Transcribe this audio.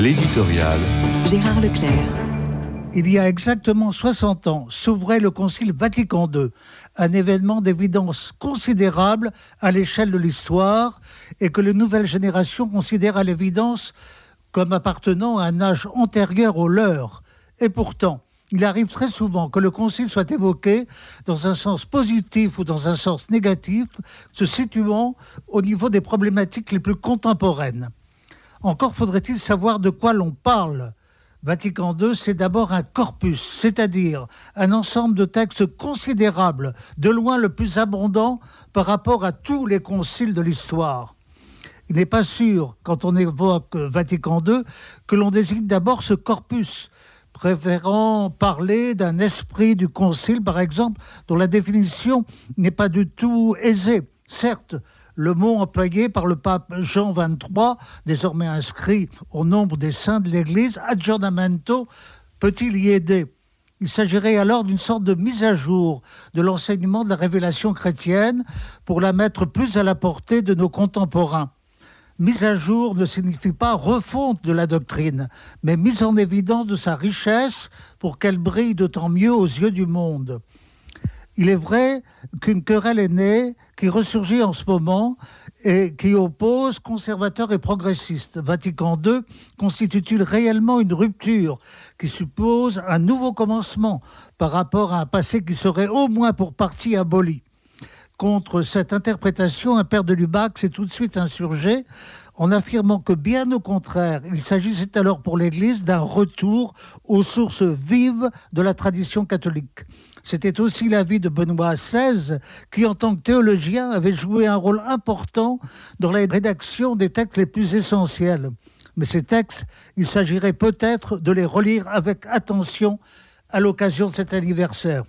L'éditorial. Gérard Leclerc. Il y a exactement 60 ans s'ouvrait le Concile Vatican II, un événement d'évidence considérable à l'échelle de l'histoire et que les nouvelles générations considèrent à l'évidence comme appartenant à un âge antérieur au leur. Et pourtant, il arrive très souvent que le Concile soit évoqué dans un sens positif ou dans un sens négatif, se situant au niveau des problématiques les plus contemporaines. Encore faudrait-il savoir de quoi l'on parle. Vatican II, c'est d'abord un corpus, c'est-à-dire un ensemble de textes considérables, de loin le plus abondant par rapport à tous les conciles de l'histoire. Il n'est pas sûr, quand on évoque Vatican II, que l'on désigne d'abord ce corpus, préférant parler d'un esprit du concile, par exemple, dont la définition n'est pas du tout aisée. Certes, le mot employé par le pape Jean XXIII, désormais inscrit au nombre des saints de l'Église, aggiornamento, peut-il y aider? Il s'agirait alors d'une sorte de mise à jour de l'enseignement de la révélation chrétienne pour la mettre plus à la portée de nos contemporains. Mise à jour ne signifie pas refonte de la doctrine, mais mise en évidence de sa richesse pour qu'elle brille d'autant mieux aux yeux du monde. Il est vrai qu'une querelle est née qui ressurgit en ce moment et qui oppose conservateurs et progressistes. Vatican II constitue-t-il réellement une rupture qui suppose un nouveau commencement par rapport à un passé qui serait au moins pour partie aboli? Contre cette interprétation, un père de Lubac s'est tout de suite insurgé en affirmant que bien au contraire, il s'agissait alors pour l'Église d'un retour aux sources vives de la tradition catholique. C'était aussi l'avis de Benoît XVI, qui en tant que théologien avait joué un rôle important dans la rédaction des textes les plus essentiels. Mais ces textes, il s'agirait peut-être de les relire avec attention à l'occasion de cet anniversaire.